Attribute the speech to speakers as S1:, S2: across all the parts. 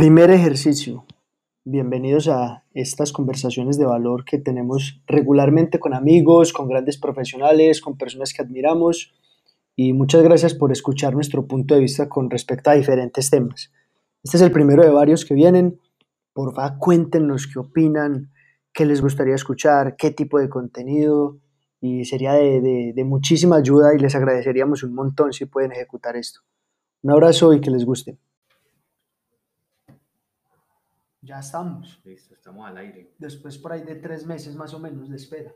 S1: Primer ejercicio. Bienvenidos a estas conversaciones de valor que tenemos regularmente con amigos, con grandes profesionales, con personas que admiramos. Y muchas gracias por escuchar nuestro punto de vista con respecto a diferentes temas. Este es el primero de varios que vienen. Por favor, cuéntenos qué opinan, qué les gustaría escuchar, qué tipo de contenido. Y sería de, de muchísima ayuda y les agradeceríamos un montón si pueden ejecutar esto. Un abrazo y que les guste. Ya estamos.
S2: Listo, estamos al aire.
S1: Después por ahí de tres meses más o menos de espera.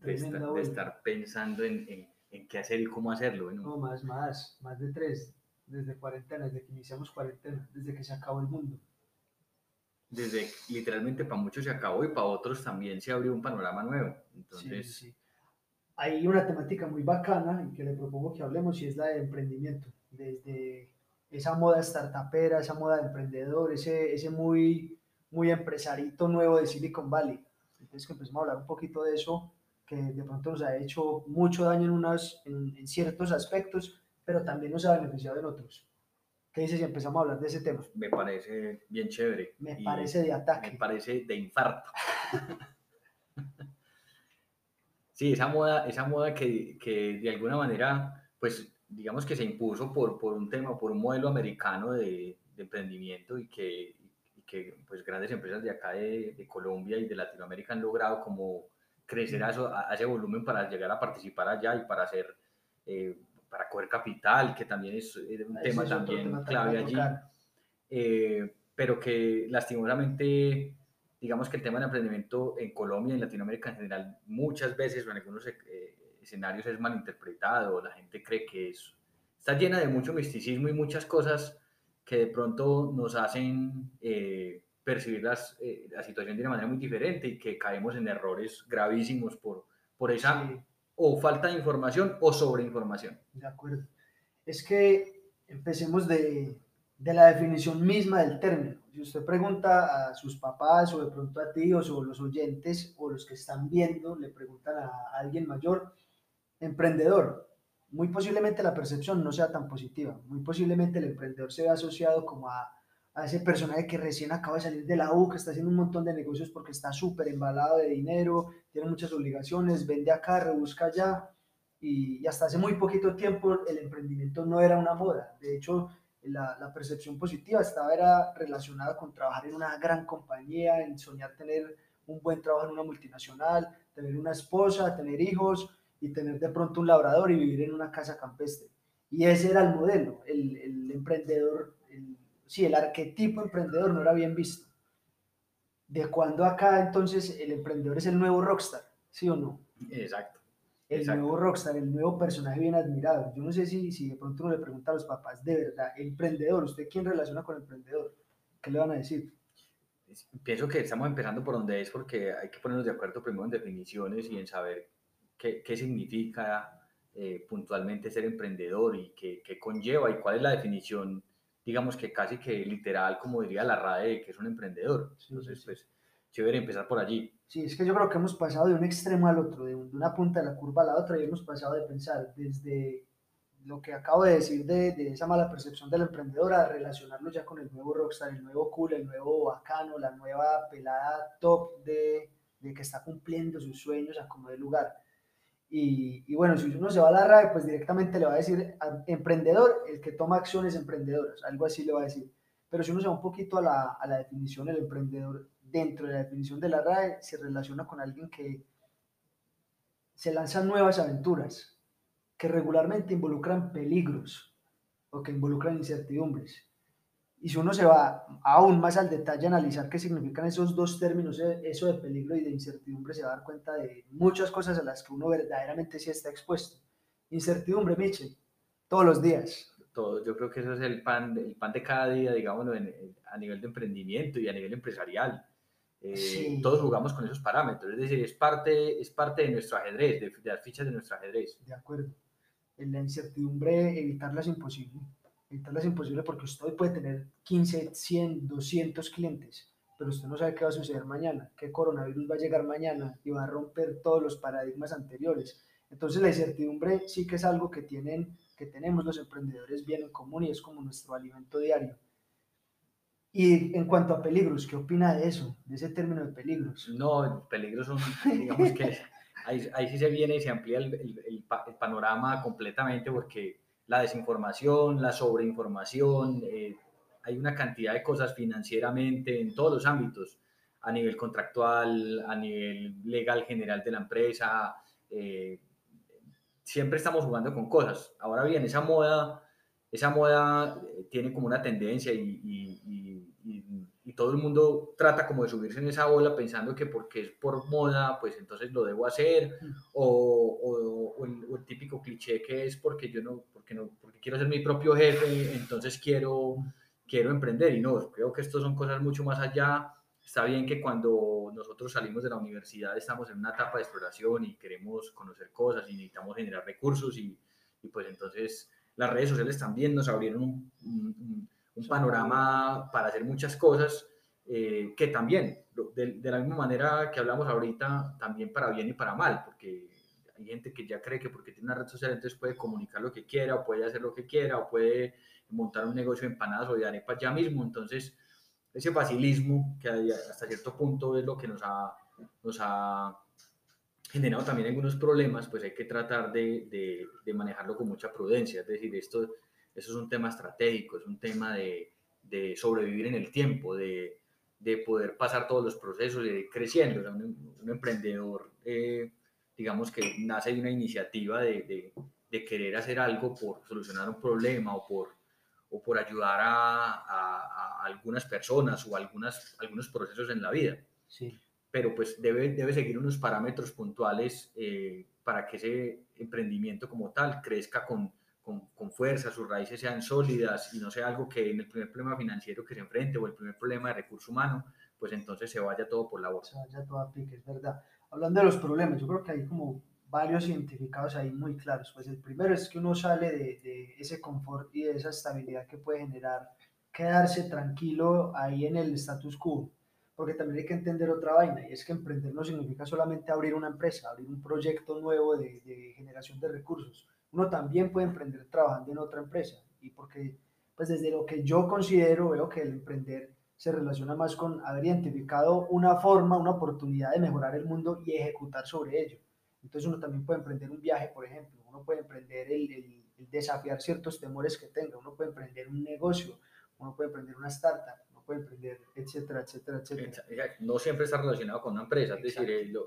S2: De, estar, de estar, pensando en, en, en, qué hacer y cómo hacerlo.
S1: ¿no? no, más, más, más de tres. Desde cuarentena, desde que iniciamos cuarentena, desde que se acabó el mundo.
S2: Desde, literalmente para muchos se acabó y para otros también se abrió un panorama nuevo. Entonces...
S1: Sí, sí. Hay una temática muy bacana y que le propongo que hablemos y es la de emprendimiento. Desde esa moda startupera, esa moda de emprendedor, ese, ese muy muy empresarito nuevo de Silicon Valley. Entonces que empezamos a hablar un poquito de eso, que de pronto nos ha hecho mucho daño en, unas, en, ciertos aspectos, pero también nos ha beneficiado en otros. ¿Qué dices si empezamos a hablar de ese tema?
S2: Me parece bien chévere.
S1: Me parece de ataque.
S2: Me parece de infarto. sí, esa moda, esa moda que, que, de alguna manera, pues digamos que se impuso por, por un tema, por un modelo americano de, de emprendimiento y que, que pues grandes empresas de acá de, de, Colombia y de Latinoamérica han logrado como crecer a, eso, a, ese volumen para llegar a participar allá y para hacer, eh, para coger capital, que también es, un tema también clave allí, eh, pero que lastimosamente, digamos que el tema del emprendimiento en Colombia y en Latinoamérica en general muchas veces o en algunos eh, escenarios es malinterpretado, la gente cree que es, está llena de mucho misticismo y muchas cosas que de pronto nos hacen eh, percibir las, eh, la situación de una manera muy diferente y que caemos en errores gravísimos por, por esa o falta de información o sobreinformación.
S1: De acuerdo. Es que empecemos de, de, la definición misma del término. Si usted pregunta a sus papás o de pronto a ti o los oyentes o los que están viendo, le preguntan a alguien mayor, emprendedor, muy posiblemente la percepción no sea tan positiva. Muy posiblemente el emprendedor se ve asociado como a, a, ese personaje que recién acaba de salir de la U, que está haciendo un montón de negocios porque está súper embalado de dinero, tiene muchas obligaciones, vende acá, rebusca allá. Y, y, hasta hace muy poquito tiempo el emprendimiento no era una moda. De hecho, la, la percepción positiva estaba era relacionada con trabajar en una gran compañía, en soñar tener un buen trabajo en una multinacional, tener una esposa, tener hijos, y tener de pronto un labrador y vivir en una casa campestre. Y ese era el modelo, el, el emprendedor, el, sí, el arquetipo emprendedor no era bien visto. ¿De cuando acá entonces el emprendedor es el nuevo rockstar? ¿Sí o no?
S2: Exacto.
S1: El nuevo rockstar, el nuevo personaje bien admirado. Yo no sé si, si de pronto uno le pregunta a los papás, de verdad, emprendedor, ¿usted quién relaciona con el emprendedor? ¿Qué le van a decir?
S2: Pienso que estamos empezando por donde es porque hay que ponernos de acuerdo primero en definiciones y en saber qué, qué significa eh, puntualmente ser emprendedor y qué, qué, conlleva y cuál es la definición, digamos que casi que literal, como diría la RAE, que es un emprendedor. Entonces, pues, chévere empezar por allí.
S1: Sí, es que yo creo que hemos pasado de un extremo al otro, de, una punta de la curva a la otra, y hemos pasado de pensar desde lo que acabo de decir de, de, esa mala percepción del emprendedor a relacionarlo ya con el nuevo rockstar, el nuevo cool, el nuevo bacano, la nueva pelada top de, de que está cumpliendo sus sueños a como de lugar. Y, bueno, si uno se va a la RAE, pues directamente le va a decir emprendedor, el que toma acciones emprendedoras, algo así le va a decir. Pero si uno se va un poquito a la, a la definición, el emprendedor dentro de la definición de la RAE se relaciona con alguien que se lanza nuevas aventuras, que regularmente involucran peligros o que involucran incertidumbres. Y si uno se va aún más al detalle a analizar qué significan esos dos términos, eh, eso de peligro y de incertidumbre, se va a dar cuenta de muchas cosas a las que uno verdaderamente sí está expuesto. Incertidumbre, Miche, todos los días.
S2: Todo, yo creo que eso es el pan, el pan de cada día, digamos, a nivel de emprendimiento y a nivel empresarial. Eh, todos jugamos con esos parámetros, es decir, es parte, es parte de nuestro ajedrez, de, de las fichas de nuestro ajedrez.
S1: De acuerdo. En la incertidumbre, evitarla es imposible evitarla es imposible porque usted puede tener 15, 100, 200 clientes, pero usted no sabe qué va a suceder mañana, qué coronavirus va a llegar mañana y va a romper todos los paradigmas anteriores. Entonces la incertidumbre sí que es algo que, tienen, que tenemos los emprendedores bien en común y es como nuestro alimento diario. Y en cuanto a peligros, ¿qué opina de eso, de ese término de peligros?
S2: No, peligros son, digamos que ahí, ahí, sí se viene y se amplía el, el, el, panorama completamente porque la desinformación, la sobreinformación, eh, hay una cantidad de cosas financieramente en todos los ámbitos, a nivel contractual, a nivel legal general de la empresa. Eh, siempre estamos jugando con cosas. Ahora bien, esa moda, esa moda eh, tiene como una tendencia y, todo el mundo trata como de subirse en esa ola pensando que porque es por moda, pues entonces lo debo hacer, mm. o, o, el, el, típico cliché que es porque yo no, porque no, porque quiero ser mi propio jefe, entonces quiero quiero emprender y no, creo que esto son cosas mucho más allá. Está bien que cuando nosotros salimos de la universidad estamos en una etapa de exploración y queremos conocer cosas y necesitamos generar recursos y, y pues entonces las redes sociales también nos abrieron un, un, un panorama para hacer muchas cosas eh, que también, de, la misma manera que hablamos ahorita, también para bien y para mal, porque hay gente que ya cree que porque tiene una red social entonces puede comunicar lo que quiera o puede hacer lo que quiera o puede montar un negocio de empanadas o de arepas ya mismo. Entonces, ese facilismo que hasta cierto punto es lo que nos ha, nos generado también algunos problemas, pues hay que tratar de, de, manejarlo con mucha prudencia. Es decir, esto, eso es un tema estratégico, es un tema de, de sobrevivir en el tiempo, de, de, poder pasar todos los procesos y de ir creciendo. un, emprendedor, eh, digamos que nace de una iniciativa de, de, querer hacer algo por solucionar un problema o por o por ayudar a, a, algunas personas o algunas, algunos procesos en la vida.
S1: Sí.
S2: Pero pues debe, debe seguir unos parámetros puntuales eh, para que ese emprendimiento como tal crezca con, con, fuerza, sus raíces sean sólidas y no sea algo que en el primer problema financiero que se enfrente o el primer problema de recurso humano, pues entonces se vaya todo por la bolsa.
S1: Se vaya todo a pique, es verdad. Hablando de los problemas, yo creo que hay como varios identificados ahí muy claros. Pues el primero es que uno sale de, ese confort y de esa estabilidad que puede generar quedarse tranquilo ahí en el status quo. Porque también hay que entender otra vaina, y es que emprender no significa solamente abrir una empresa, abrir un proyecto nuevo de generación de recursos. Uno también puede emprender trabajando en otra empresa. Y porque, pues desde lo que yo considero, veo que el emprender se relaciona más con haber identificado una forma, una oportunidad de mejorar el mundo y ejecutar sobre ello. Entonces uno también puede emprender un viaje, por ejemplo, uno puede emprender el, el, el, desafiar ciertos temores que tenga, uno puede emprender un negocio, uno puede emprender una startup, uno puede emprender, etcétera, etcétera, etcétera.
S2: No siempre está relacionado con una empresa, es decir, el,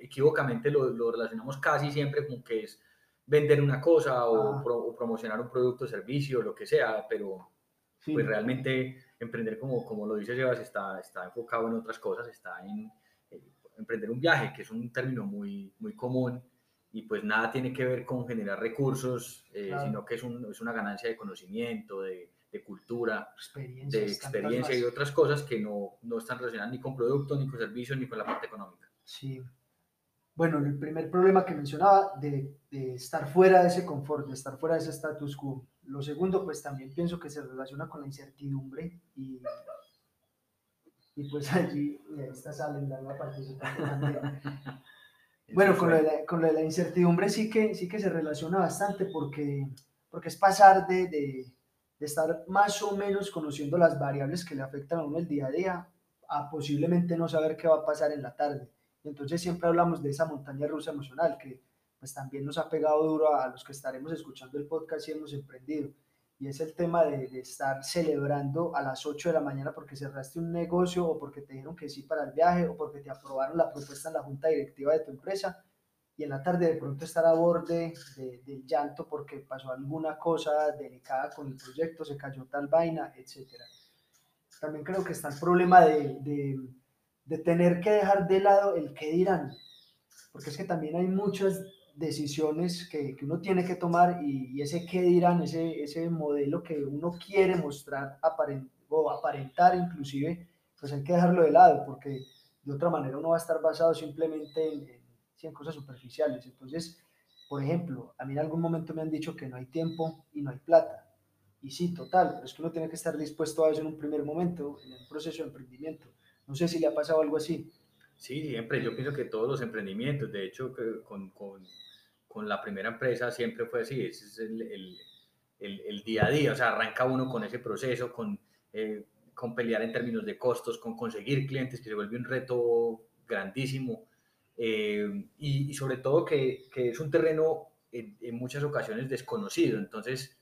S2: equivocamente lo, lo, relacionamos casi siempre con que es vender una cosa o, pro, o promocionar un producto, servicio, lo que sea, pero sí. pues realmente emprender, como, como lo dice Sebas, está, está enfocado en otras cosas, está en emprender un viaje, que es un término muy, muy común y pues nada tiene que ver con generar recursos, eh, claro. sino que es, un, es, una ganancia de conocimiento, de, de cultura, de experiencia y otras cosas que no, no están relacionadas ni con productos, ni con servicios, ni con la parte económica.
S1: Sí. Bueno, el primer problema que mencionaba de, de, estar fuera de ese confort, de estar fuera de ese status quo. Lo segundo, pues también pienso que se relaciona con la incertidumbre y y pues allí, y ahí está Salen, la participación también. bueno, con lo, la, con lo, de la, incertidumbre sí que, sí que se relaciona bastante porque, porque es pasar de, de, de, estar más o menos conociendo las variables que le afectan a uno el día a día a posiblemente no saber qué va a pasar en la tarde. Y entonces siempre hablamos de esa montaña rusa emocional que pues también nos ha pegado duro a los que estaremos escuchando el podcast y hemos emprendido y es el tema de, estar celebrando a las 8 de la mañana porque cerraste un negocio o porque te dijeron que sí para el viaje o porque te aprobaron la propuesta en la junta directiva de tu empresa y en la tarde de pronto estar a borde de, del llanto porque pasó alguna cosa delicada con el proyecto, se cayó tal vaina, etc. También creo que está el problema de, de tener que dejar de lado el qué dirán, porque es que también hay muchas decisiones que, que, uno tiene que tomar y, ese qué dirán, ese, ese modelo que uno quiere mostrar aparent, o aparentar inclusive, pues hay que dejarlo de lado porque de otra manera uno va a estar basado simplemente en, en, en cosas superficiales. Entonces, por ejemplo, a mí en algún momento me han dicho que no hay tiempo y no hay plata. Y sí, total, pero es que uno tiene que estar dispuesto a eso en un primer momento, en el proceso de emprendimiento. No sé si le ha pasado algo así.
S2: Sí, siempre. Yo pienso que todos los emprendimientos, de hecho, con, con, con la primera empresa siempre fue así. Ese es el, el, el, día a día. O sea, arranca uno con ese proceso, con, eh, con pelear en términos de costos, con conseguir clientes, que se vuelve un reto grandísimo. Eh, y, sobre todo que, que es un terreno en, en, muchas ocasiones desconocido. Entonces,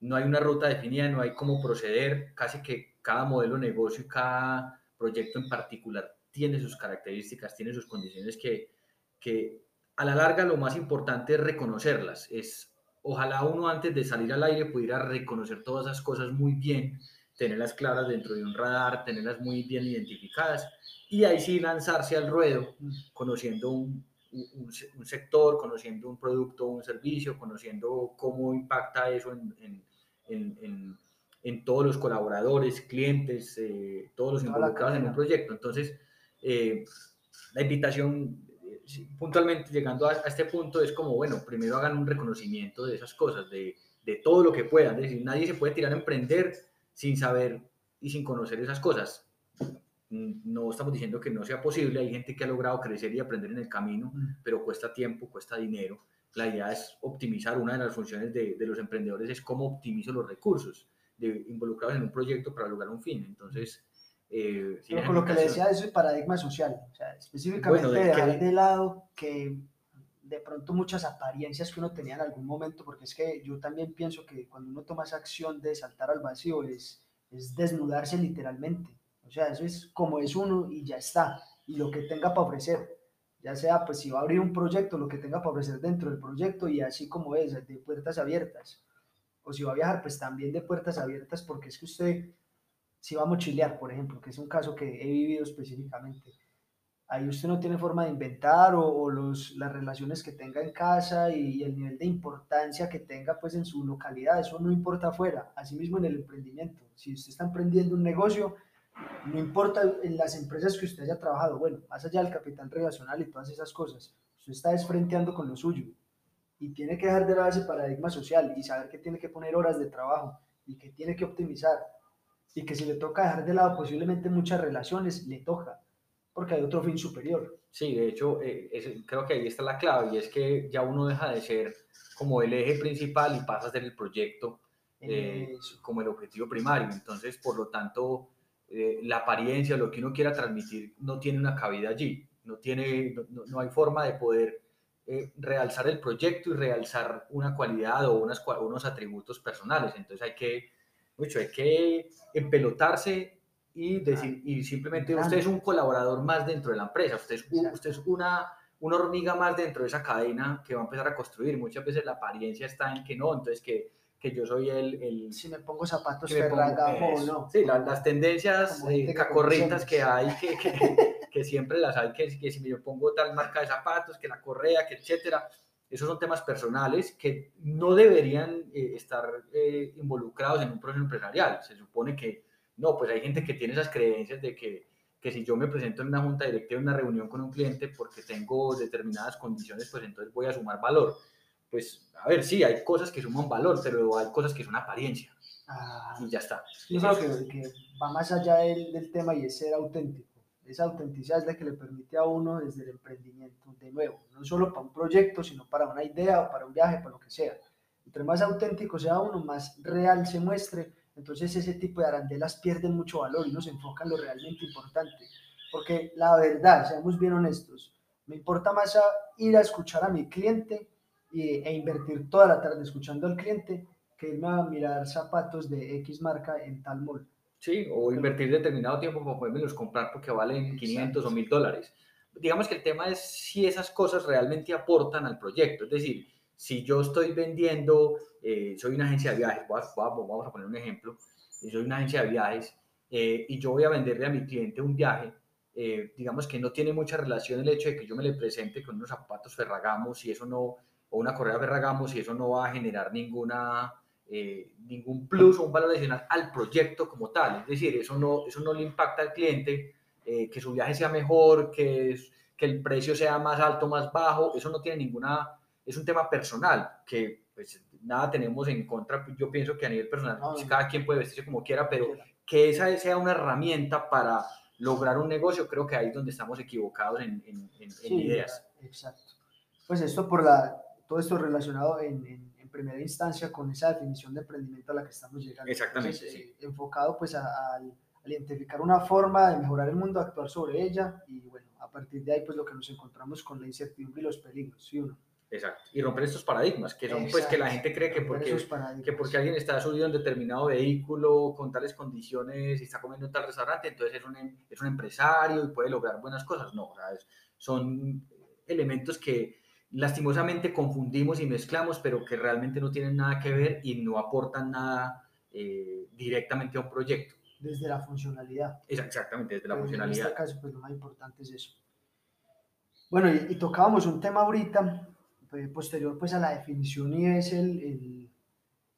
S2: no hay una ruta definida, no hay cómo proceder. Casi que cada modelo de negocio y cada proyecto en particular tiene sus características, tiene sus condiciones que, que a la larga lo más importante es reconocerlas. Es, ojalá uno antes de salir al aire pudiera reconocer todas esas cosas muy bien, tenerlas claras dentro de un radar, tenerlas muy bien identificadas y ahí sí lanzarse al ruedo, conociendo un, un, sector, conociendo un producto, un servicio, conociendo cómo impacta eso en, todos los colaboradores, clientes, eh, todos los involucrados en un proyecto. Entonces, eh, la invitación puntualmente llegando a, este punto es como, bueno, primero hagan un reconocimiento de esas cosas, de, de todo lo que puedan. Es decir, nadie se puede tirar a emprender sin saber y sin conocer esas cosas. No estamos diciendo que no sea posible, hay gente que ha logrado crecer y aprender en el camino, pero cuesta tiempo, cuesta dinero. La idea es optimizar, una de las funciones de, de los emprendedores es cómo optimizo los recursos de, involucrados en un proyecto para lograr un fin. Entonces,
S1: eh, Pero con lo que le decía es el paradigma social, o sea, específicamente de dejar de lado que de pronto muchas apariencias que uno tenía en algún momento, porque es que yo también pienso que cuando uno toma esa acción de saltar al vacío es, es desnudarse literalmente, o sea, eso es como es uno y ya está, y lo que tenga para ofrecer, ya sea pues si va a abrir un proyecto, lo que tenga para ofrecer dentro del proyecto y así como es, de puertas abiertas, o si va a viajar, pues también de puertas abiertas, porque es que usted si va a mochilear, por ejemplo, que es un caso que he vivido específicamente, ahí usted no tiene forma de inventar o, los, las relaciones que tenga en casa y, el nivel de importancia que tenga pues en su localidad, eso no importa afuera, asimismo en el emprendimiento. Si usted está emprendiendo un negocio, no importa en las empresas que usted haya trabajado, bueno, más allá del capital relacional y todas esas cosas, usted está desfrenteando con lo suyo y tiene que dejar de lado ese paradigma social y saber que tiene que poner horas de trabajo y que tiene que optimizar y que si le toca dejar de lado posiblemente muchas relaciones, le toca, porque hay otro fin superior.
S2: Sí, de hecho, eh, creo que ahí está la clave y es que ya uno deja de ser como el eje principal y pasa a ser el proyecto eh, como el objetivo primario. Entonces, por lo tanto, eh, la apariencia, lo que uno quiera transmitir, no tiene una cabida allí, no, tiene, no, no hay forma de poder realzar el proyecto y realzar una cualidad o unas, unos atributos personales. Entonces hay que mucho, hay que empelotarse y decir, y simplemente usted es un colaborador más dentro de la empresa, usted es, usted es una, una hormiga más dentro de esa cadena que va a empezar a construir. Muchas veces la apariencia está en que no, entonces que, que yo soy el, el,
S1: Si me pongo zapatos Ferragamo no.
S2: Sí, las tendencias eh, cacorritas que hay, que, que, que, siempre las hay, que, que si me pongo tal marca de zapatos, que la correa, que etcétera esos son temas personales que no deberían eh, estar eh, involucrados en un proceso empresarial. Se supone que no, pues hay gente que tiene esas creencias de que, que si yo me presento en una junta directiva, en una reunión con un cliente porque tengo determinadas condiciones, pues entonces voy a sumar valor. Pues, a ver, sí, hay cosas que suman valor, pero hay cosas que son apariencia. Ah, y ya está.
S1: Yo creo que, que, va más allá del, del tema y es ser auténtico esa autenticidad es la que le permite a uno desde el emprendimiento, de nuevo, no solo para un proyecto, sino para una idea o para un viaje, para lo que sea. Entre más auténtico sea uno, más real se muestre, entonces ese tipo de arandelas pierden mucho valor y no se enfoca en lo realmente importante. Porque la verdad, seamos bien honestos, me importa más ir a escuchar a mi cliente e invertir toda la tarde escuchando al cliente que irme a mirar zapatos de X marca en tal mall.
S2: Sí, o invertir determinado tiempo para los comprar porque valen 500 o 1000 dólares. Digamos que el tema es si esas cosas realmente aportan al proyecto. Es decir, si yo estoy vendiendo, eh, soy una agencia de viajes, vamos a poner un ejemplo, soy una agencia de viajes eh, y yo voy a venderle a mi cliente un viaje, eh, digamos que no tiene mucha relación el hecho de que yo me le presente con unos zapatos Ferragamos y eso no, o una correa Ferragamos y eso no va a generar ninguna eh, ningún plus o un valor adicional al proyecto como tal. Es decir, eso no, eso no le impacta al cliente, eh, que su viaje sea mejor, que, que el precio sea más alto, más bajo, eso no tiene ninguna, es un tema personal, que pues nada tenemos en contra, yo pienso que a nivel personal, pues, cada quien puede vestirse como quiera, pero que esa sea una herramienta para lograr un negocio, creo que ahí es donde estamos equivocados en, en, en, ideas.
S1: Exacto. Pues esto por la, todo esto relacionado en primera instancia con esa definición de emprendimiento a la que estamos llegando.
S2: Exactamente.
S1: Eh, enfocado pues a, al identificar una forma de mejorar el mundo, actuar sobre ella y bueno, a partir de ahí pues lo que nos encontramos con la incertidumbre y los peligros, ¿sí uno?
S2: Exacto. Y romper estos paradigmas, que son pues que la gente cree que porque, que porque alguien está subido en determinado vehículo con tales condiciones y está comiendo en tal restaurante, entonces es un, em, es un empresario y puede lograr buenas cosas. No, son elementos que lastimosamente confundimos y mezclamos, pero que realmente no tienen nada que ver y no aportan nada eh, directamente a un proyecto.
S1: Desde la funcionalidad.
S2: Exactamente, desde la funcionalidad. En
S1: este caso, pues lo más importante es eso. Bueno, y, y tocábamos un tema ahorita eh, posterior pues a la definición y es el,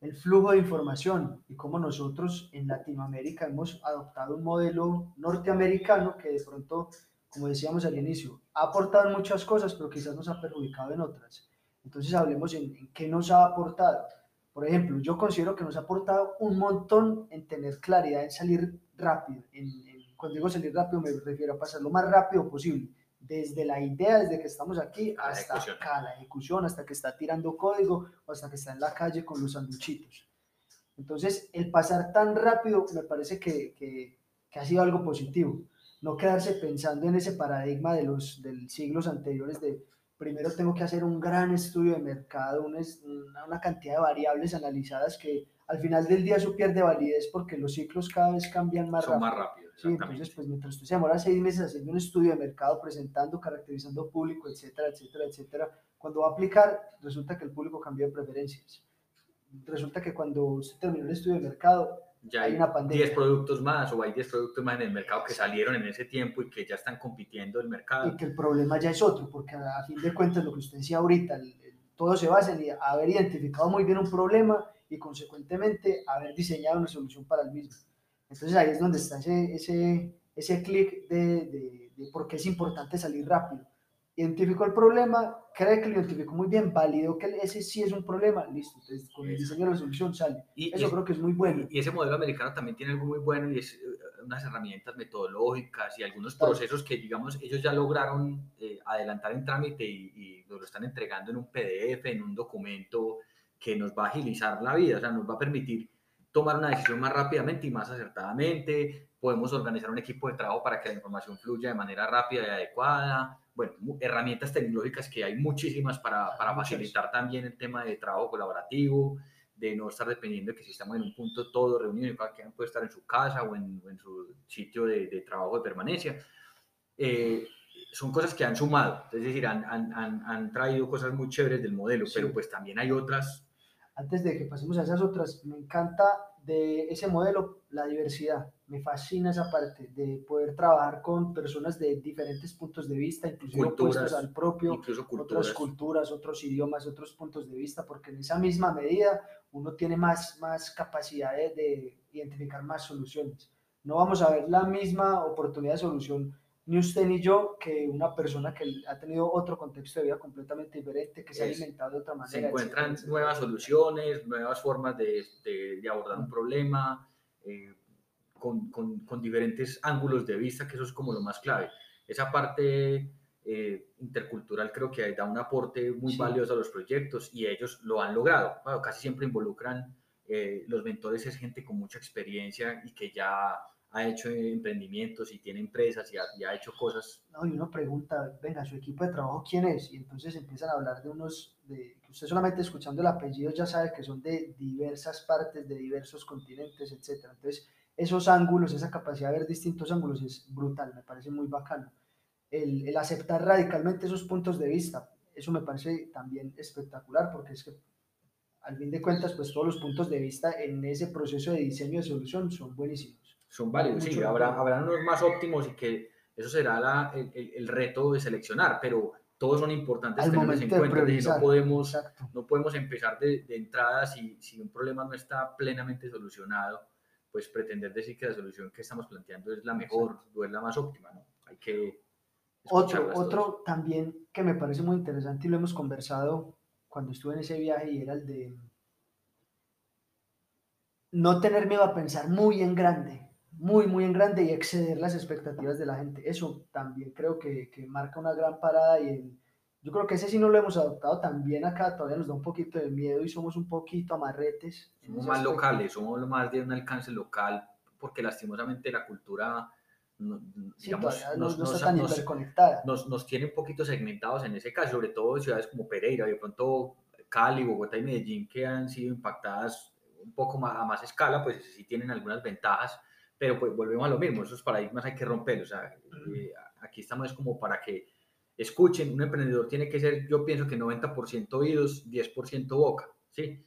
S1: el, flujo de información y cómo nosotros en Latinoamérica hemos adoptado un modelo norteamericano que de pronto, como decíamos al inicio, ha aportado muchas cosas, pero quizás nos ha perjudicado en otras. Entonces hablemos en, qué nos ha aportado. Por ejemplo, yo considero que nos ha aportado un montón en tener claridad en salir rápido. En, cuando digo salir rápido me refiero a pasar lo más rápido posible desde la idea, desde que estamos aquí, hasta acá, la ejecución, hasta que está tirando código o hasta que está en la calle con los sanduchitos. Entonces, el pasar tan rápido me parece que, que, ha sido algo positivo. No quedarse pensando en ese paradigma de los del siglos anteriores de primero tengo que hacer un gran estudio de mercado, una, una cantidad de variables analizadas que al final del día eso pierde validez porque los ciclos cada vez cambian más
S2: Son más rápido.
S1: Sí, entonces, pues mientras usted se demora seis meses haciendo un estudio de mercado, presentando, caracterizando público, etcétera, etcétera, etcétera, cuando va a aplicar, resulta que el público cambió de preferencias. Resulta que cuando usted terminó el estudio de mercado,
S2: ya hay, una pandemia. 10 productos más o hay 10 productos más en el mercado que salieron en ese tiempo y que ya están compitiendo el mercado.
S1: Y que el problema ya es otro, porque a fin de cuentas lo que usted decía ahorita, todo se basa en haber identificado muy bien un problema y consecuentemente haber diseñado una solución para el mismo. Entonces ahí es donde está ese, ese, ese clic de, de, de, por qué es importante salir rápido. Identificó el problema, cree que lo identificó muy bien, validó que ese sí es un problema, listo. Entonces con el diseño de la solución sale. Y, Eso creo que es muy bueno.
S2: Y ese modelo americano también tiene algo muy bueno y es eh, unas herramientas metodológicas y algunos procesos que, digamos, ellos ya lograron eh, adelantar en trámite y, y lo están entregando en un PDF, en un documento que nos va a agilizar la vida, o sea, nos va a permitir tomar una decisión más rápidamente y más acertadamente, podemos organizar un equipo de trabajo para que la información fluya de manera rápida y adecuada, bueno, herramientas tecnológicas que hay muchísimas para, para facilitar también el tema de trabajo colaborativo, de no estar dependiendo de que si estamos en un punto todo reunido y cada quien puede estar en su casa o en, en su sitio de, de, trabajo de permanencia. Eh, son cosas que han sumado, es decir, han, han, han, traído cosas muy chéveres del modelo, pero pues también hay otras.
S1: Antes de que pasemos a esas otras, me encanta de ese modelo la diversidad. Me fascina esa parte de poder trabajar con personas de diferentes puntos de vista, incluso opuestos al propio, otras culturas, otros idiomas, otros puntos de vista, porque en esa misma medida uno tiene más, más capacidad de, de identificar más soluciones. No vamos a ver la misma oportunidad de solución ni usted ni yo, que una persona que ha tenido otro contexto de vida completamente diferente, que se ha alimentado de otra manera.
S2: Se encuentran nuevas soluciones, nuevas formas de, de, abordar un problema, eh, con, con, con, diferentes ángulos de vista, que eso es como lo más clave. Esa parte eh, intercultural creo que da un aporte muy valioso a los proyectos y ellos lo han logrado. Bueno, casi siempre involucran, eh, los mentores es gente con mucha experiencia y que ya ha hecho emprendimientos y tiene empresas y ha, hecho cosas.
S1: No, y uno pregunta, venga, su equipo de trabajo, ¿quién es? Y entonces empiezan a hablar de unos, de, usted solamente escuchando el apellido ya sabe que son de diversas partes, de diversos continentes, etc. Entonces, esos ángulos, esa capacidad de ver distintos ángulos es brutal, me parece muy bacano. El, el aceptar radicalmente esos puntos de vista, eso me parece también espectacular, porque es que al fin de cuentas, pues todos los puntos de vista en ese proceso de diseño de solución son buenísimos
S2: son válidos, sí, habrá, habrán unos más óptimos y que eso será la, el, el, reto de seleccionar, pero todos son importantes
S1: tenerlos en cuenta.
S2: No podemos, no podemos empezar de, de entrada si, si, un problema no está plenamente solucionado, pues pretender decir que la solución que estamos planteando es la mejor o es la más óptima, ¿no? Hay que...
S1: Otro, otro también que me parece muy interesante y lo hemos conversado cuando estuve en ese viaje y era el de no tener miedo a pensar muy en grande muy, muy en grande y exceder las expectativas de la gente. Eso también creo que, que marca una gran parada y yo creo que ese sí no lo hemos adoptado también acá, todavía nos da un poquito de miedo y somos un poquito amarretes.
S2: Somos más locales, somos más de un alcance local porque lastimosamente la cultura
S1: digamos, nos, no, está tan interconectada.
S2: Nos, nos, tiene un poquito segmentados en ese caso, sobre todo ciudades como Pereira, de pronto Cali, Bogotá y Medellín, que han sido impactadas un poco más, a más escala, pues sí tienen algunas ventajas, pero pues volvemos a lo mismo, esos paradigmas hay que romperlos. O sea, eh, aquí estamos como para que escuchen, un emprendedor tiene que ser, yo pienso que 90% oídos, 10% boca, ¿sí?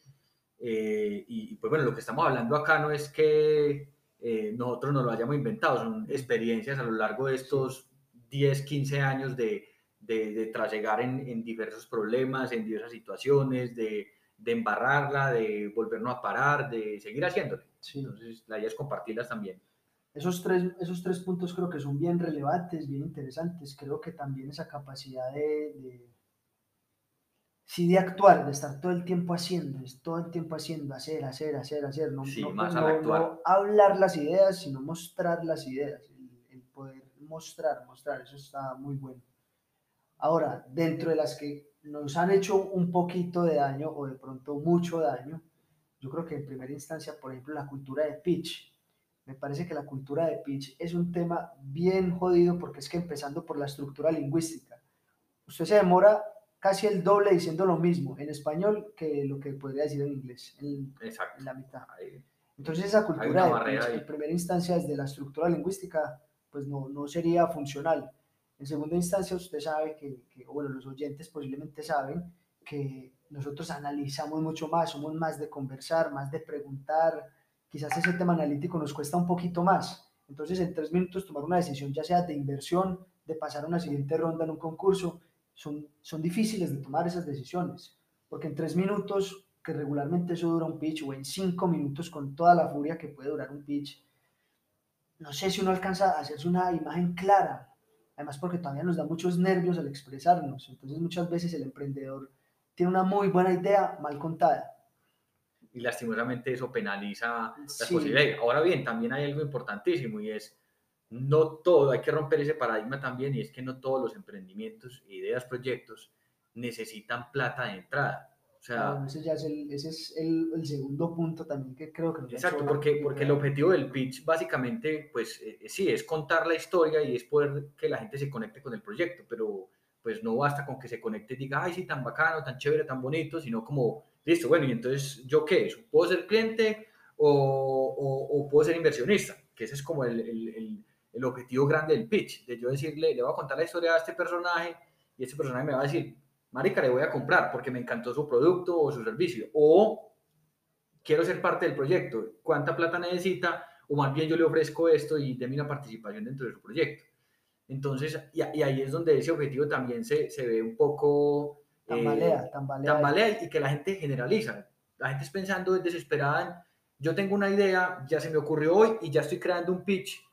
S2: Eh, y pues bueno, lo que estamos hablando acá no es que eh, nosotros nos lo hayamos inventado, son experiencias a lo largo de estos 10, 15 años de, de, de trasegar en, en, diversos problemas, en diversas situaciones, de, de, embarrarla, de volvernos a parar, de seguir haciéndolo. Entonces, la idea es compartirlas también.
S1: Esos tres, esos tres puntos creo que son bien relevantes, bien interesantes. Creo que también esa capacidad de, sí de actuar, de estar todo el tiempo haciendo, es todo el tiempo haciendo, hacer, hacer, hacer, hacer, no,
S2: sí,
S1: no,
S2: más
S1: no, hablar las ideas, sino mostrar las ideas, el, poder mostrar, mostrar, eso está muy bueno. Ahora, dentro de las que nos han hecho un poquito de daño o de pronto mucho daño, yo creo que en primera instancia, por ejemplo, la cultura de pitch. Me parece que la cultura de pitch es un tema bien jodido porque es que empezando por la estructura lingüística, usted se demora casi el doble diciendo lo mismo en español que lo que podría decir en inglés, en, la mitad. Entonces esa cultura de en primera instancia desde la estructura lingüística pues no, no sería funcional. En segunda instancia usted sabe que, que, bueno, los oyentes posiblemente saben que nosotros analizamos mucho más, somos más de conversar, más de preguntar, quizás ese tema analítico nos cuesta un poquito más. Entonces en tres minutos tomar una decisión ya sea de inversión, de pasar a una siguiente ronda en un concurso, son, son difíciles de tomar esas decisiones, porque en tres minutos, que regularmente eso dura un pitch, o en cinco minutos con toda la furia que puede durar un pitch, no sé si uno alcanza a hacerse una imagen clara, además porque todavía nos da muchos nervios al expresarnos, entonces muchas veces el emprendedor tiene una muy buena idea mal contada.
S2: Y lastimosamente eso penaliza las posibilidades. Ahora bien, también hay algo importantísimo y es no todo, hay que romper ese paradigma también y es que no todos los emprendimientos, ideas, proyectos necesitan plata de entrada. O sea,
S1: ese ya es, el, ese es el, el, segundo punto también que creo que
S2: Exacto, porque, porque el objetivo del pitch básicamente, pues eh, eh, sí, es contar la historia y es poder que la gente se conecte con el proyecto, pero pues no basta con que se conecte y diga, ay, sí, tan bacano, tan chévere, tan bonito, sino como, listo, bueno, y entonces, ¿yo qué? ¿Puedo ser cliente o, o, o puedo ser inversionista? Que ese es como el, el el objetivo grande del pitch, de yo decirle, le voy a contar la historia a este personaje y este personaje me va a decir, marica, le voy a comprar porque me encantó su producto o su servicio, o quiero ser parte del proyecto, cuánta plata necesita, o más bien yo le ofrezco esto y de una participación dentro de su proyecto. Entonces, y, ahí es donde ese objetivo también se, se ve un poco...
S1: Tambalea, eh, tambalea.
S2: Tambalea y que la gente generaliza. La gente es pensando desesperada yo tengo una idea, ya se me ocurrió hoy y ya estoy creando un pitch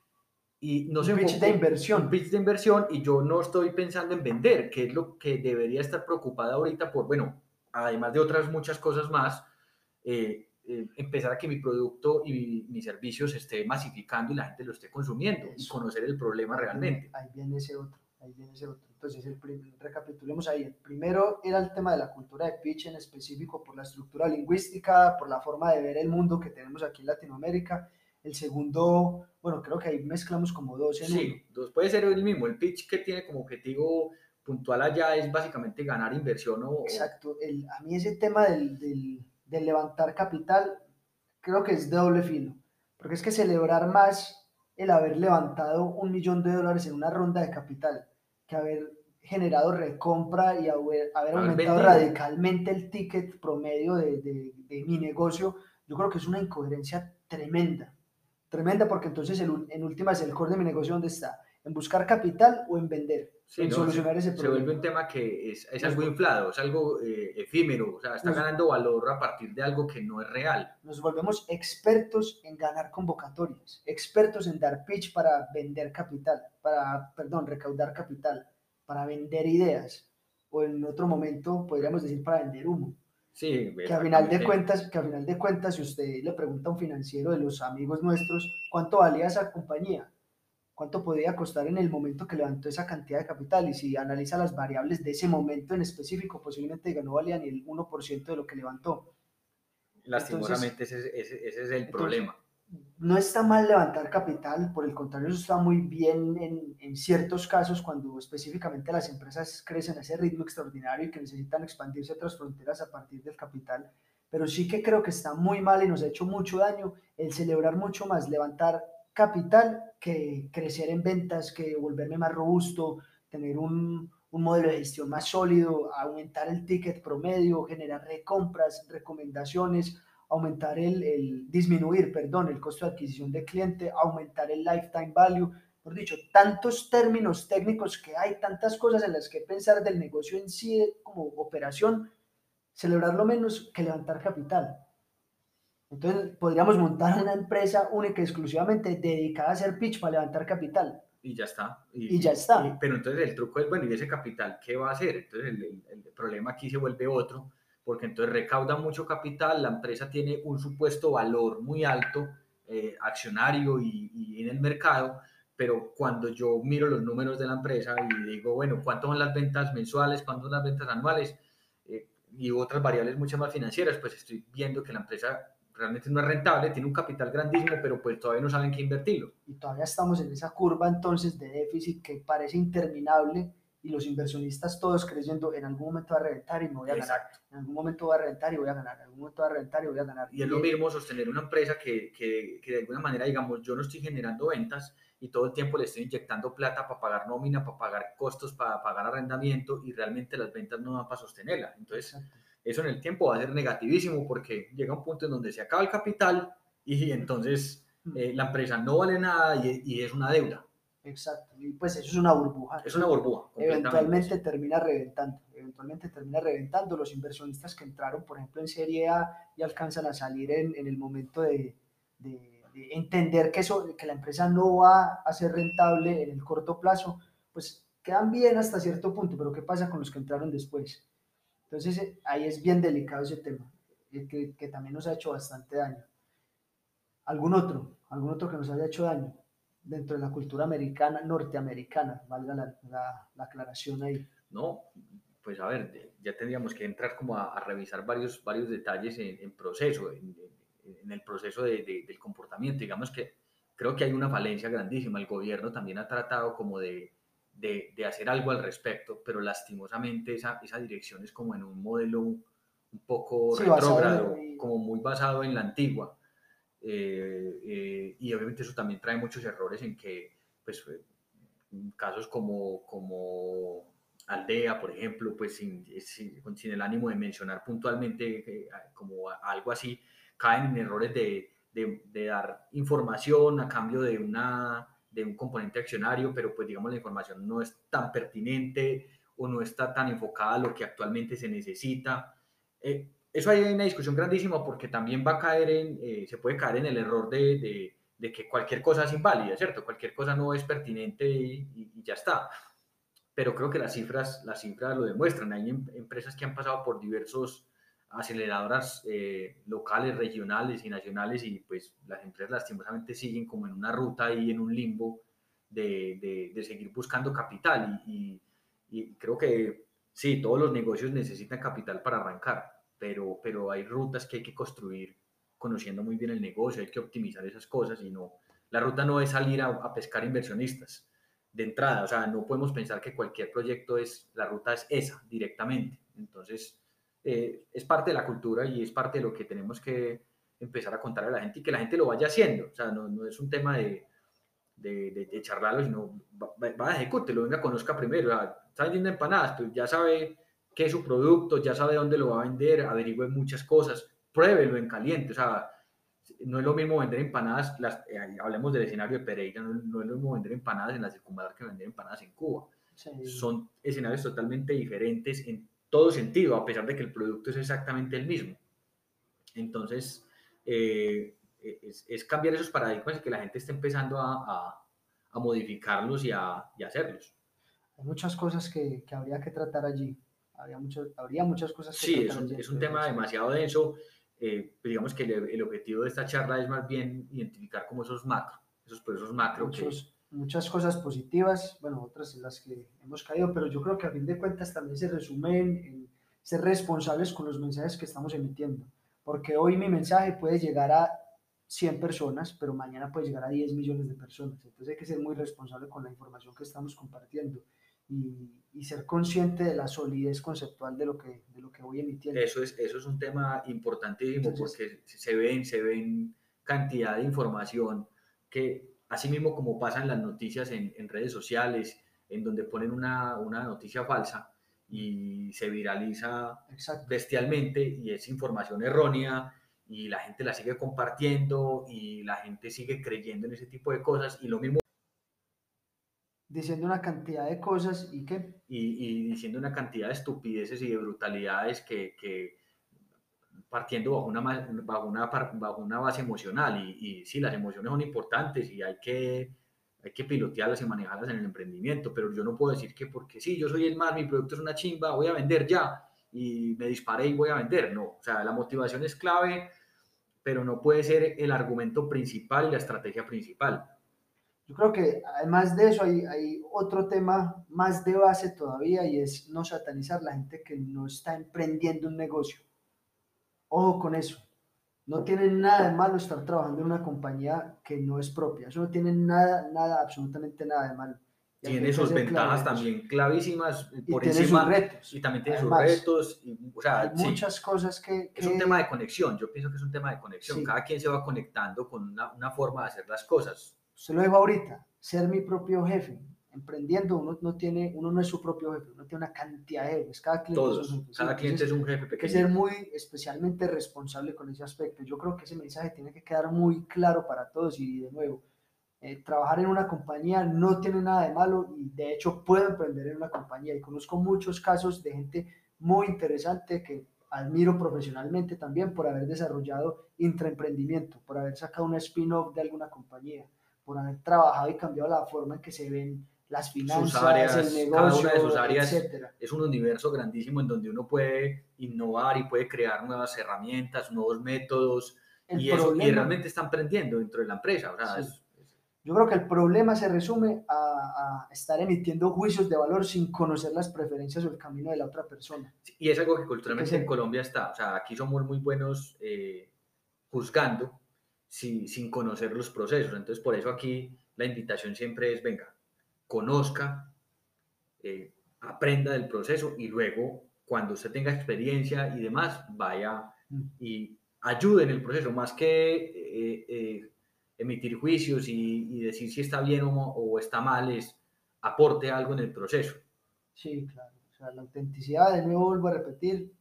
S2: y no
S1: un pitch de inversión.
S2: Un pitch de inversión y yo no estoy pensando en vender, que es lo que debería estar preocupada ahorita por, bueno, además de otras muchas cosas más, eh, eh, empezar a que mi producto y mi, servicio se esté masificando y la gente lo esté consumiendo y conocer el problema realmente.
S1: Ahí viene ese otro, ahí viene ese otro. Entonces, el recapitulemos ahí. El primero era el tema de la cultura de pitch en específico por la estructura lingüística, por la forma de ver el mundo que tenemos aquí en Latinoamérica el segundo, bueno, creo que ahí mezclamos como dos en
S2: Sí, dos puede ser el mismo. El pitch que tiene como objetivo puntual allá es básicamente ganar inversión o...
S1: Exacto. El, a mí ese tema del, del, del levantar capital creo que es de doble filo. Porque es que celebrar más el haber levantado un millón de dólares en una ronda de capital que haber generado recompra y haber, haber aumentado radicalmente el ticket promedio de, de, de, mi negocio, yo creo que es una incoherencia tremenda. Tremenda porque entonces el, en últimas el core de mi negocio ¿dónde está? ¿En buscar capital o en vender? En solucionar ese problema.
S2: Se vuelve un tema que es, es algo inflado, es algo eh, efímero, o sea, está ganando valor a partir de algo que no es real.
S1: Nos volvemos expertos en ganar convocatorias, expertos en dar pitch para vender capital, para, perdón, recaudar capital, para vender ideas, o en otro momento podríamos decir para vender humo.
S2: Sí,
S1: que a final de cuentas, que a final de cuentas, si usted le pregunta a un financiero de los amigos nuestros cuánto valía esa compañía, cuánto podía costar en el momento que levantó esa cantidad de capital, y si analiza las variables de ese momento en específico, posiblemente no valía ni el 1% de lo que levantó.
S2: Lastimosamente ese, ese, ese, es el problema.
S1: no está mal levantar capital, por el contrario, eso está muy bien en, en, ciertos casos cuando específicamente las empresas crecen a ese ritmo extraordinario y que necesitan expandirse a otras fronteras a partir del capital. Pero sí que creo que está muy mal y nos ha hecho mucho daño el celebrar mucho más, levantar capital que crecer en ventas, que volverme más robusto, tener un, un modelo de gestión más sólido, aumentar el ticket promedio, generar recompras, recomendaciones, aumentar el, disminuir, perdón, el costo de adquisición de cliente, aumentar el lifetime value, por dicho, tantos términos técnicos que hay, tantas cosas en las que pensar del negocio en sí como operación, celebrarlo menos que levantar capital. Entonces, podríamos montar una empresa única y exclusivamente dedicada a hacer pitch para levantar capital.
S2: Y ya está.
S1: Y, ya está.
S2: pero entonces el truco es, bueno, ¿y ese capital qué va a hacer? Entonces el, el problema aquí se vuelve otro, porque entonces recauda mucho capital, la empresa tiene un supuesto valor muy alto eh, accionario y, en el mercado, pero cuando yo miro los números de la empresa y digo, bueno, ¿cuántas son las ventas mensuales? ¿Cuántas son las ventas anuales? Eh, y otras variables mucho más financieras, pues estoy viendo que la empresa realmente no es rentable, tiene un capital grandísimo, pero pues todavía no saben qué invertirlo.
S1: Y todavía estamos en esa curva entonces de déficit que parece interminable y los inversionistas todos creyendo en algún momento va a reventar y me voy a ganar. En algún momento va a reventar y voy a ganar. En algún momento va a reventar y voy a ganar.
S2: Y es lo mismo sostener una empresa que, que, que, de alguna manera, digamos, yo no estoy generando ventas y todo el tiempo le estoy inyectando plata para pagar nómina, para pagar costos, para pagar arrendamiento y realmente las ventas no van para sostenerla. Entonces, eso en el tiempo va a ser negativísimo porque llega un punto en donde se acaba el capital y entonces mm. eh, la empresa no vale nada y, y es una deuda.
S1: Exacto, y pues eso es una burbuja.
S2: Es una burbuja.
S1: Eventualmente termina reventando, eventualmente termina reventando. Los inversionistas que entraron, por ejemplo, en Serie A y alcanzan a salir en, en el momento de, de, entender que, eso, que la empresa no va a ser rentable en el corto plazo, pues quedan bien hasta cierto punto, pero ¿qué pasa con los que entraron después? Entonces eh, ahí es bien delicado ese tema, eh, que, que también nos ha hecho bastante daño. ¿Algún otro? ¿Algún otro que nos haya hecho daño? dentro de la cultura americana, norteamericana, valga la, la, aclaración ahí.
S2: No, pues a ver, ya tendríamos que entrar como a, revisar varios, varios detalles en, proceso, en, en, el proceso de, del comportamiento. Digamos que creo que hay una falencia grandísima. El gobierno también ha tratado como de, de hacer algo al respecto, pero lastimosamente esa, esa, dirección es como en un modelo un poco retrógrado, como muy basado en la antigua. Eh, eh, y obviamente eso también trae muchos errores en que, pues, eh, casos como, como Aldea, por ejemplo, pues sin, sin, el ánimo de mencionar puntualmente como algo así, caen en errores de, de, de, dar información a cambio de, una, de un componente accionario, pero pues digamos la información no es tan pertinente o no está tan enfocada a lo que actualmente se necesita eso hay una discusión grandísima porque también va a caer en, eh, se puede caer en el error de, de, que cualquier cosa es inválida, ¿cierto? Cualquier cosa no es pertinente y, ya está. Pero creo que las cifras, las cifras lo demuestran. Hay em, empresas que han pasado por diversos aceleradoras eh, locales, regionales y nacionales y pues las empresas lastimosamente siguen como en una ruta y en un limbo de, de, seguir buscando capital. Y, y creo que sí, todos los negocios necesitan capital para arrancar pero, pero hay rutas que hay que construir conociendo muy bien el negocio, hay que optimizar esas cosas y no, la ruta no es salir a, pescar inversionistas de entrada, o sea, no podemos pensar que cualquier proyecto es, la ruta es esa directamente, entonces eh, es parte de la cultura y es parte de lo que tenemos que empezar a contar a la gente y que la gente lo vaya haciendo, o sea, no, no es un tema de, de, de, charlarlo, sino va, va, a ejecútelo, venga, conozca primero, o sea, está vendiendo empanadas, pues ya sabe qué es su producto, ya sabe dónde lo va a vender, averigüe muchas cosas, pruébelo en caliente, o sea, no es lo mismo vender empanadas, las, eh, hablemos del escenario de Pereira, no, es lo mismo vender empanadas en la circunvalar que vender empanadas en Cuba. Son escenarios totalmente diferentes en todo sentido, a pesar de que el producto es exactamente el mismo. Entonces, eh, es, cambiar esos paradigmas y que la gente esté empezando a, a, modificarlos y a, y hacerlos.
S1: Hay muchas cosas que, que habría que tratar allí habría, mucho, habría muchas cosas
S2: que Sí, es un, es un tema demasiado denso. Eh, pues digamos que el, el, objetivo de esta charla es más bien identificar como esos macro, esos procesos macro.
S1: Muchos, Muchas cosas positivas, bueno, otras en las que hemos caído, pero yo creo que a fin de cuentas también se resumen en ser responsables con los mensajes que estamos emitiendo, porque hoy mi mensaje puede llegar a 100 personas, pero mañana puede llegar a 10 millones de personas. Entonces hay que ser muy responsable con la información que estamos compartiendo y, y ser consciente de la solidez conceptual de lo que, de lo que voy emitiendo.
S2: Eso es, eso es un tema importantísimo porque se ven, se ven cantidad de información que, así mismo como pasan las noticias en, en redes sociales, en donde ponen una, una noticia falsa, y se viraliza bestialmente y es información errónea y la gente la sigue compartiendo y la gente sigue creyendo en ese tipo de cosas y lo mismo
S1: diciendo una cantidad de cosas y qué.
S2: y, diciendo una cantidad de estupideces y de brutalidades que, que partiendo bajo una, bajo una, bajo una base emocional y, y sí, las emociones son importantes y hay que hay que pilotearlas y manejarlas en el emprendimiento, pero yo no puedo decir que porque sí, yo soy el más, mi producto es una chimba, voy a vender ya y me disparé y voy a vender. No, o sea, la motivación es clave, pero no puede ser el argumento principal y la estrategia principal.
S1: Yo creo que además de eso hay, hay otro tema más de base todavía y es no satanizar la gente que no está emprendiendo un negocio. Ojo con eso. No tiene nada de malo estar trabajando en una compañía que no es propia. Eso no tiene nada, nada, absolutamente nada de malo.
S2: tiene sus ventajas también clavísimas
S1: por y tiene sus retos.
S2: Y también tiene sus retos. o sea,
S1: hay muchas cosas que,
S2: Es un tema de conexión. Yo pienso que es un tema de conexión. Cada quien se va conectando con una, una forma de hacer las cosas.
S1: Se lo digo ahorita. Ser mi propio jefe emprendiendo uno no tiene, uno no es su propio jefe, uno tiene una cantidad de jefes, cada cliente,
S2: es, un jefe, cada cliente es un jefe pequeño.
S1: Hay que ser muy especialmente responsable con ese aspecto. Yo creo que ese mensaje tiene que quedar muy claro para todos y de nuevo, eh, trabajar en una compañía no tiene nada de malo y de hecho puedo emprender en una compañía y conozco muchos casos de gente muy interesante que admiro profesionalmente también por haber desarrollado intraemprendimiento, por haber sacado un spin-off de alguna compañía, por haber trabajado y cambiado la forma en que se ven las finanzas, áreas, el negocio, cada una de sus áreas
S2: es un universo grandísimo en donde uno puede innovar y puede crear nuevas herramientas, nuevos métodos y, eso, y, realmente están aprendiendo dentro de la empresa. O sea,
S1: Yo creo que el problema se resume a, estar emitiendo juicios de valor sin conocer las preferencias o el camino de la otra persona.
S2: Y es algo que culturalmente en Colombia está. O sea, aquí somos muy buenos eh, juzgando sin, sin conocer los procesos. Entonces, por eso aquí la invitación siempre es, venga, conozca, eh, aprenda del proceso y luego, cuando usted tenga experiencia y demás, vaya y ayude en el proceso, más que eh, eh, emitir juicios y, decir si está bien o, está mal, es aporte algo en el proceso.
S1: Sí, claro. O sea, la autenticidad, de nuevo vuelvo a repetir,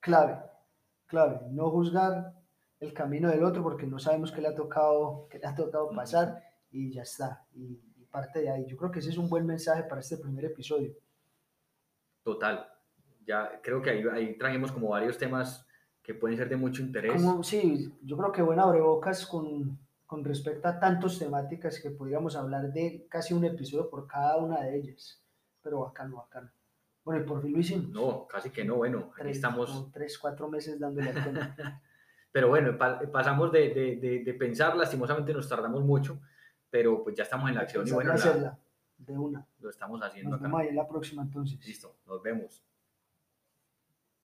S1: clave, clave. No juzgar el camino del otro porque no sabemos qué le ha tocado, qué le ha tocado pasar y ya está. Y parte de ahí. Yo creo que ese es un buen mensaje para este primer episodio.
S2: Total. Ya creo que ahí, ahí trajimos como varios temas que pueden ser de mucho interés.
S1: sí, yo creo que buena abrebocas con, con respecto a tantas temáticas que podríamos hablar de casi un episodio por cada una de ellas. Pero bacano, bacano. Bueno, y por fin lo hicimos.
S2: No, casi que no. Bueno,
S1: aquí
S2: estamos.
S1: Tres, cuatro meses dándole a
S2: Pero bueno, pasamos de, de, de, pensar, lastimosamente nos tardamos mucho, pero pues ya estamos en la acción y bueno,
S1: la, de una.
S2: Lo estamos haciendo
S1: nos vemos ahí en la próxima entonces.
S2: Listo, nos vemos.